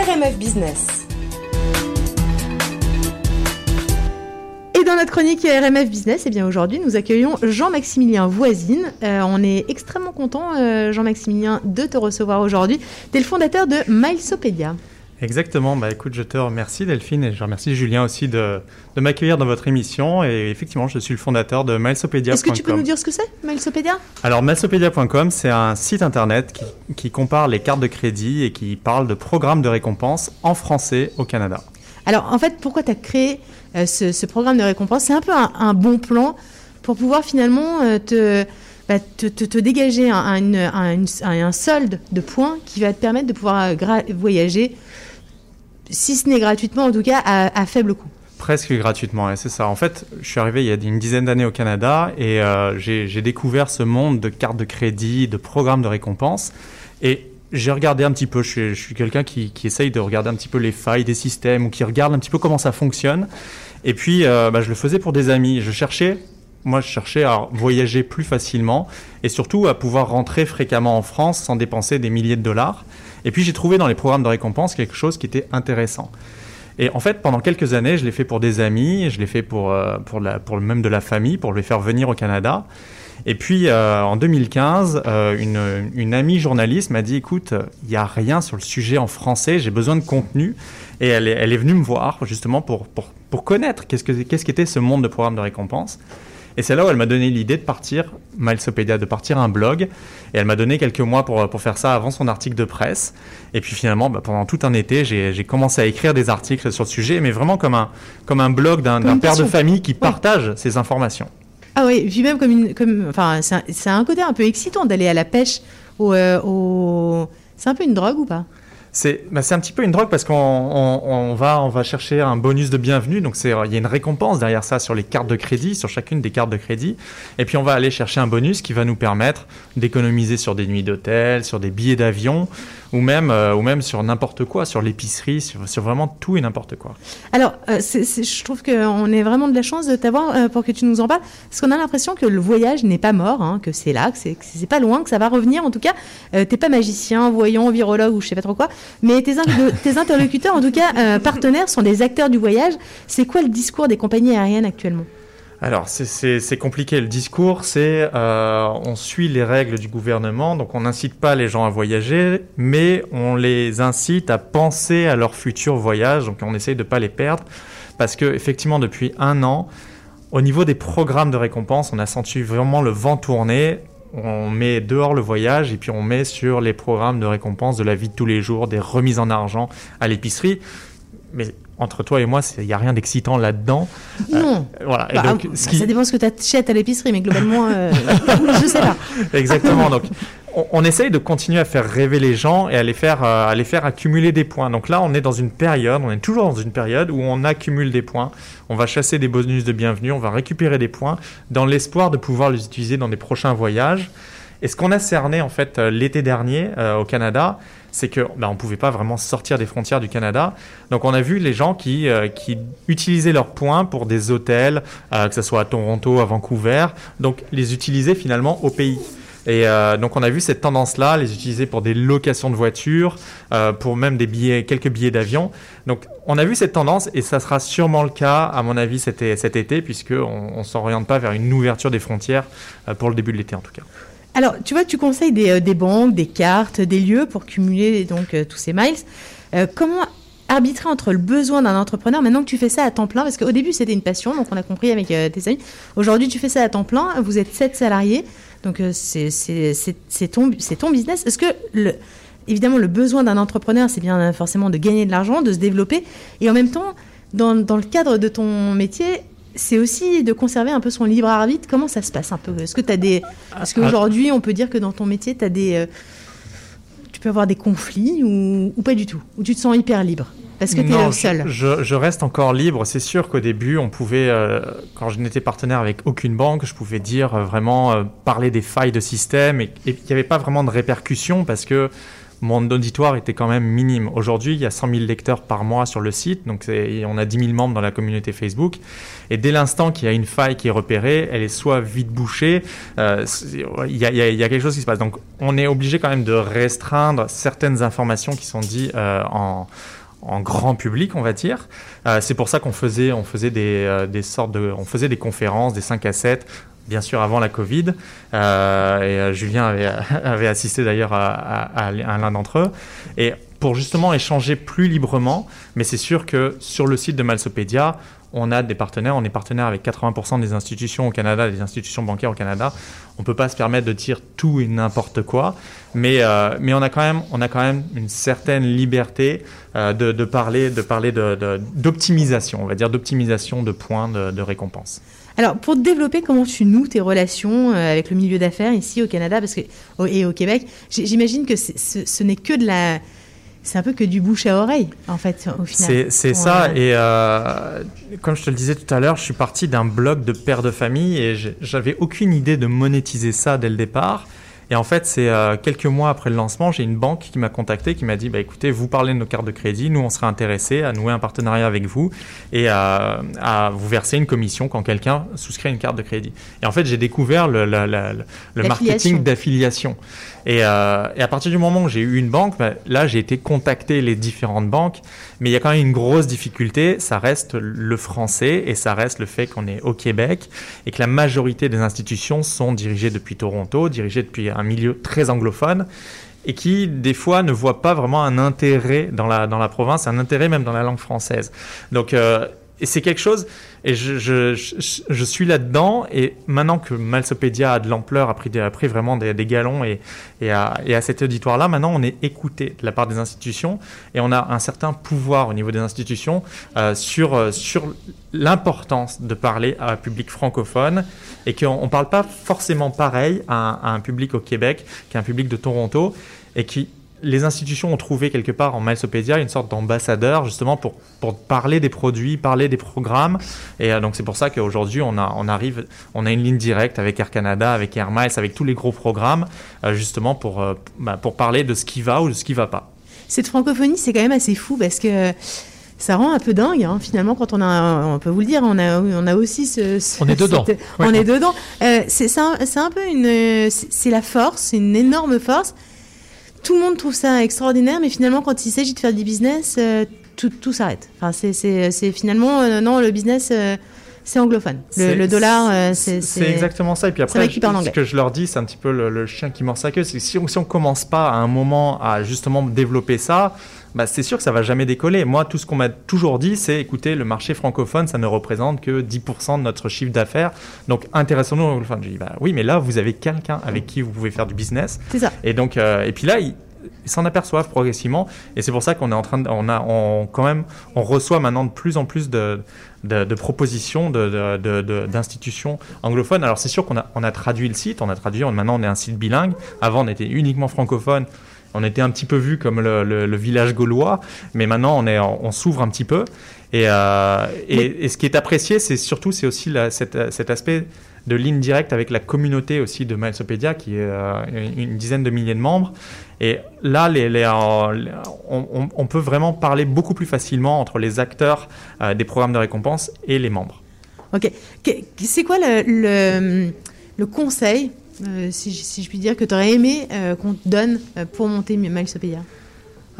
RMF Business. Et dans notre chronique RMF Business, eh bien aujourd'hui, nous accueillons Jean-Maximilien Voisine. Euh, on est extrêmement content, euh, Jean-Maximilien, de te recevoir aujourd'hui. Tu es le fondateur de Milesopédia. Exactement. Bah, écoute, je te remercie Delphine et je remercie Julien aussi de, de m'accueillir dans votre émission. Et effectivement, je suis le fondateur de Milesopedia.com. Est-ce que tu peux nous dire ce que c'est, Milesopedia Alors, Milesopedia.com, c'est un site internet qui, qui, compare les cartes de crédit et qui parle de programmes de récompense en français au Canada. Alors, en fait, pourquoi tu as créé euh, ce, ce, programme de récompense? C'est un peu un, un, bon plan pour pouvoir finalement euh, te, bah, te, te, te, dégager un, un, un, solde de points qui va te permettre de pouvoir euh, voyager si ce n'est gratuitement, en tout cas à, faible coût. Presque gratuitement, c'est ça. En fait, je suis arrivé il y a une dizaine d'années au Canada et euh, j'ai découvert ce monde de cartes de crédit, de programmes de récompense. Et j'ai regardé un petit peu, je suis, quelqu'un qui, qui, essaye de regarder un petit peu les failles des systèmes ou qui regarde un petit peu comment ça fonctionne. Et puis, euh, bah, je le faisais pour des amis. Je cherchais, moi, je cherchais à voyager plus facilement et surtout à pouvoir rentrer fréquemment en France sans dépenser des milliers de dollars. Et puis j'ai trouvé dans les programmes de récompense quelque chose qui était intéressant. Et en fait, pendant quelques années, je l'ai fait pour des amis, je l'ai fait pour, euh, pour, la, même de la famille, pour les faire venir au Canada. Et puis euh, en 2015, euh, une, amie journaliste m'a dit écoute, il n'y a rien sur le sujet en français, j'ai besoin de contenu. Et elle est, venue me voir justement pour, pour, connaître qu'est-ce qu'était qu -ce ce monde de programme de récompense. Et c'est là où elle m'a donné l'idée de partir, Milesopedia, de partir un blog. Et elle m'a donné quelques mois pour, pour faire ça avant son article de presse. Et puis finalement, bah, pendant tout un été, j'ai commencé à écrire des articles sur le sujet, mais vraiment comme un, comme un blog d'un père de famille qui partage ses informations. Ah oui, puis même comme une, comme, enfin, c'est un, un, côté un peu excitant d'aller à la pêche au, euh, au... c'est un peu une drogue ou pas? C'est bah un petit peu une drogue parce qu'on on, on va, on va chercher un bonus de bienvenue. Donc il y a une récompense derrière ça sur les cartes de crédit, sur chacune des cartes de crédit. Et puis on va aller chercher un bonus qui va nous permettre d'économiser sur des nuits d'hôtel, sur des billets d'avion ou même, euh, ou même sur n'importe quoi, sur l'épicerie, sur, vraiment tout et n'importe quoi. Alors, euh, je trouve qu'on est vraiment de la chance de t'avoir euh, pour que tu nous en parles, parce qu'on a l'impression que le voyage n'est pas mort, hein, que c'est là, que c'est pas loin, que ça va revenir. En tout cas, t'es pas magicien, voyant, virologue ou je sais pas trop quoi, mais tes, interlocuteurs, en tout cas partenaires, sont des acteurs du voyage. C'est quoi le discours des compagnies aériennes actuellement? Alors, c'est compliqué. Le discours, c'est euh, on suit les règles du gouvernement, donc on n'incite pas les gens à voyager, mais on les incite à penser à leur futur voyage, donc on essaye de ne pas les perdre, parce que effectivement, depuis un an, au niveau des programmes de récompense, on a senti vraiment le vent tourner. On met dehors le voyage et puis on met sur les programmes de récompense de la vie de tous les jours, des remises en argent à l'épicerie. Mais entre toi et moi, il n'y a rien d'excitant là-dedans. Non. Euh, voilà. Bah, donc, bah, ça dépend ce que tu achètes à l'épicerie, mais globalement, euh, je sais pas. Exactement. Donc, on, on, essaye de continuer à faire rêver les gens et à les, faire, euh, à les faire accumuler des points. Donc là, on est dans une période, on est toujours dans une période où on accumule des points. On va chasser des bonus de bienvenue, on va récupérer des points dans l'espoir de pouvoir les utiliser dans des prochains voyages. Et ce qu'on a cerné en fait l'été dernier euh, au Canada, c'est que ben, on pouvait pas vraiment sortir des frontières du Canada. Donc on a vu les gens qui, euh, qui utilisaient leurs points pour des hôtels, euh, que ce soit à Toronto, à Vancouver, donc les utiliser finalement au pays. Et euh, donc on a vu cette tendance-là, les utiliser pour des locations de voitures, euh, pour même des billets, quelques billets d'avion. Donc on a vu cette tendance et ça sera sûrement le cas, à mon avis, cet, cet été, puisqu'on ne s'oriente pas vers une ouverture des frontières euh, pour le début de l'été en tout cas. Alors, tu vois, tu conseilles des, euh, des, banques, des cartes, des lieux pour cumuler donc euh, tous ces miles. Euh, comment arbitrer entre le besoin d'un entrepreneur maintenant que tu fais ça à temps plein? Parce qu'au début, c'était une passion, donc on a compris avec tes amis. Aujourd'hui, tu fais ça à temps plein, vous êtes sept salariés, donc c'est ton, business. Est-ce que, évidemment, le besoin d'un entrepreneur, c'est bien forcément de gagner de l'argent, de se développer, et en même temps, dans le cadre de ton métier, c'est aussi de conserver un peu son libre arbitre. Comment ça se passe un peu? Est-ce que tu as des. Est-ce qu'aujourd'hui, on peut dire que dans ton métier, tu as des. Euh, tu peux avoir des conflits ou, ou, pas du tout? Ou tu te sens hyper libre? Parce que tu es le seul je, je, reste encore libre. C'est sûr qu'au début, on pouvait, euh, quand je n'étais partenaire avec aucune banque, je pouvais dire euh, vraiment euh, parler des failles de système et il n'y avait pas vraiment de répercussions parce que mon auditoire était quand même minime. Aujourd'hui, il y a 100 000 lecteurs par mois sur le site, donc on a 10 000 membres dans la communauté Facebook. Et dès l'instant qu'il y a une faille qui est repérée, elle est soit vite bouchée, euh, il, y a, quelque chose qui se passe. Donc on est obligé quand même de restreindre certaines informations qui sont dites euh, en grand public, on va dire. Euh, c'est pour ça qu'on faisait, des, sortes de, on faisait des conférences, des 5 à 7 bien sûr avant la Covid. Euh, et euh, Julien avait, assisté d'ailleurs à, à, l'un d'entre eux. Et pour justement échanger plus librement, mais c'est sûr que sur le site de Malsopédia, on a des partenaires, on est partenaire avec 80% des institutions au Canada, des institutions bancaires au Canada. On ne peut pas se permettre de dire tout et n'importe quoi, mais, euh, mais on, a quand même, on a quand même une certaine liberté de, de, parler, de parler d'optimisation, on va dire d'optimisation de points de, de récompense. Alors, pour développer, comment tu noues tes relations euh, avec le milieu d'affaires ici au Canada? Parce que, et au Québec J'imagine que ce, n'est que de la. C'est un peu que du bouche à oreille, en fait, au final. C'est ça. Et euh, comme je te le disais tout à l'heure, je suis parti d'un blog de père de famille et j'avais aucune idée de monétiser ça dès le départ. Et en fait, c'est euh, quelques mois après le lancement, j'ai une banque qui m'a contacté, qui m'a dit, bah, écoutez, vous parlez de nos cartes de crédit, nous, on serait intéressé à nouer un partenariat avec vous et à, à vous verser une commission quand quelqu'un souscrit une carte de crédit. Et en fait, j'ai découvert le, le, le, le marketing d'affiliation. Et, euh, et, à partir du moment où j'ai eu une banque, bah, là, j'ai été contacter les différentes banques. Mais il y a quand même une grosse difficulté, ça reste le français et ça reste le fait qu'on est au Québec et que la majorité des institutions sont dirigées depuis Toronto, dirigées depuis un milieu très anglophone et qui, des fois, ne voient pas vraiment un intérêt dans la, dans la province, un intérêt même dans la langue française. Donc, euh, et c'est quelque chose, et je, suis là-dedans, et maintenant que Malsopédia a de l'ampleur, a pris, vraiment des, galons, et, à, et à cet auditoire-là, maintenant on est écouté de la part des institutions, et on a un certain pouvoir au niveau des institutions euh, sur, euh, sur l'importance de parler à un public francophone, et qu'on ne parle pas forcément pareil à à un public au Québec qu'à un public de Toronto, et qui les institutions ont trouvé quelque part en Milesopédia une sorte d'ambassadeur justement pour, pour parler des produits, parler des programmes. Et euh, donc c'est pour ça qu'aujourd'hui on, a, on arrive, on a une ligne directe avec Air Canada, avec Air Miles, avec tous les gros programmes euh, justement pour, euh, bah, pour parler de ce qui va ou de ce qui va pas. Cette francophonie c'est quand même assez fou parce que ça rend un peu dingue hein, finalement quand on a, on peut vous le dire, on a, on a aussi ce, on est dedans, on est dedans. c'est un, un peu une, c'est la force, c'est une énorme force tout le monde trouve ça extraordinaire, mais finalement, quand il s'agit de faire du business, euh, tout, tout s'arrête. Enfin, c'est finalement, euh, non, le business, euh, c'est anglophone. Le, dollar, c'est. C'est exactement ça. Et puis après, ce que je leur dis, c'est un petit peu le, chien qui mord sa queue. C'est si on, si on commence pas à un moment à justement développer ça, bah, c'est sûr que ça va jamais décoller. Moi, tout ce qu'on m'a toujours dit, c'est écoutez, le marché francophone, ça ne représente que 10% de notre chiffre d'affaires. Donc, intéressons-nous anglophone. Je dis bah oui, mais là, vous avez quelqu'un avec qui vous pouvez faire du business. C'est ça. Et donc, euh, et puis là, ils, s'en aperçoivent progressivement. Et c'est pour ça qu'on est en train de, on a, on, quand même, on reçoit maintenant de plus en plus de, de, de propositions d'institutions anglophones. Alors, c'est sûr qu'on a, on a traduit le site, on a traduit, maintenant on est un site bilingue. Avant, on était uniquement francophone on était un petit peu vu comme le, village gaulois, mais maintenant on, est, on s'ouvre un petit peu. Et, euh, et, ce qui est apprécié, c'est surtout c'est aussi cet, aspect de ligne directe avec la communauté aussi de Milesopédia, qui est euh, une dizaine de milliers de membres. Et là, les, on, peut vraiment parler beaucoup plus facilement entre les acteurs euh, des programmes de récompense et les membres. Ok. C'est quoi le, le conseil euh, si, je puis dire, que tu aurais aimé euh, qu'on te donne euh, pour monter Milesopedia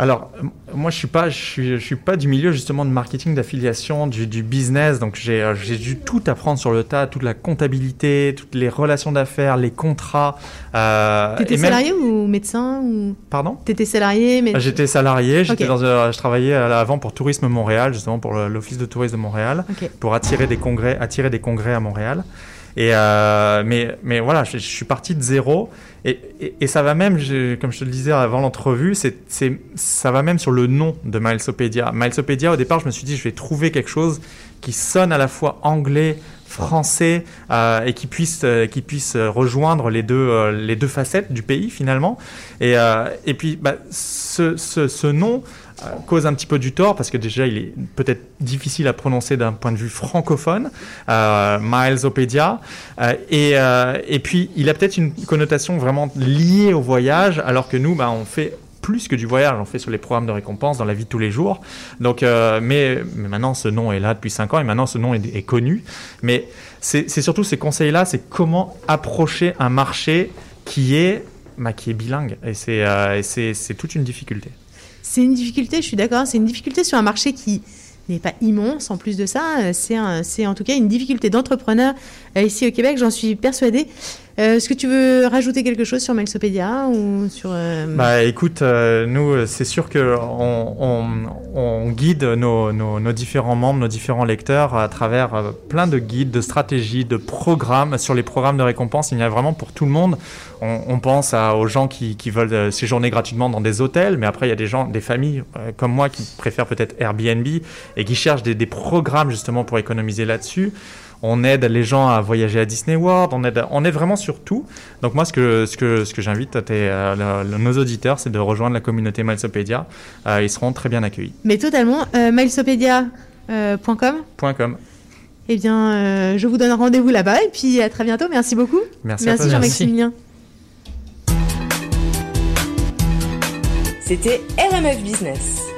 alors, moi, je suis pas, je suis, je suis pas du milieu justement de marketing, d'affiliation, du, du, business. Donc, j'ai, dû tout apprendre sur le tas, toute la comptabilité, toutes les relations d'affaires, les contrats. Euh, T'étais salarié ou médecin ou... Pardon? T'étais salarié, mais j'étais salarié. J'étais dans, je travaillais avant pour Tourisme Montréal, justement pour l'Office de tourisme de Montréal, pour attirer des congrès, attirer des congrès à Montréal. Euh, mais, voilà, je, suis parti de zéro. Et, ça va même, comme je te le disais avant l'entrevue, ça va même sur le nom de Milesopédia. Milesopédia, au départ, je me suis dit, je vais trouver quelque chose qui sonne à la fois anglais, français euh, et qui puisse, euh, rejoindre les deux, facettes du pays finalement. Et, puis, bah, ce, nom cause un petit peu du tort parce que déjà il est peut-être difficile à prononcer d'un point de vue francophone, euh, Milesopedia, euh, et, euh, et puis il a peut-être une connotation vraiment liée au voyage alors que nous bah, on fait plus que du voyage, on fait sur les programmes de récompense dans la vie de tous les jours. Donc, euh, mais, maintenant, ce nom est là depuis 5 ans et maintenant, ce nom est, est connu. Mais c'est surtout ces conseils-là, c'est comment approcher un marché qui est, bah, qui est bilingue. Et c'est euh, toute une difficulté. C'est une difficulté, je suis d'accord, c'est une difficulté sur un marché qui n'est pas immense en plus de ça. C'est en tout cas une difficulté d'entrepreneur euh, ici au Québec, j'en suis persuadée. Euh, est-ce que tu veux rajouter quelque chose sur Mailsopédia ou sur euh, Bah écoute, nous c'est sûr que on, guide nos, différents membres, nos différents lecteurs à travers plein de guides, de stratégies, de programmes. Sur les programmes de récompense, il y a vraiment pour tout le monde. On, pense aux gens qui, veulent séjourner gratuitement dans des hôtels, mais après il y a des gens, des familles comme moi qui préfèrent peut-être Airbnb et qui cherchent des programmes justement pour économiser là-dessus on aide les gens à voyager à Disney World, on aide, on vraiment sur tout. Donc moi, ce que, ce que, ce que j'invite euh, nos auditeurs, c'est de rejoindre la communauté Milesopédia. Euh, ils seront très bien accueillis. Mais totalement. Euh, Milesopédia.com .com. Eh bien, je vous donne rendez-vous là-bas et puis à très bientôt. Merci beaucoup. Merci, Merci Jean-Maximilien. C'était RMF Business.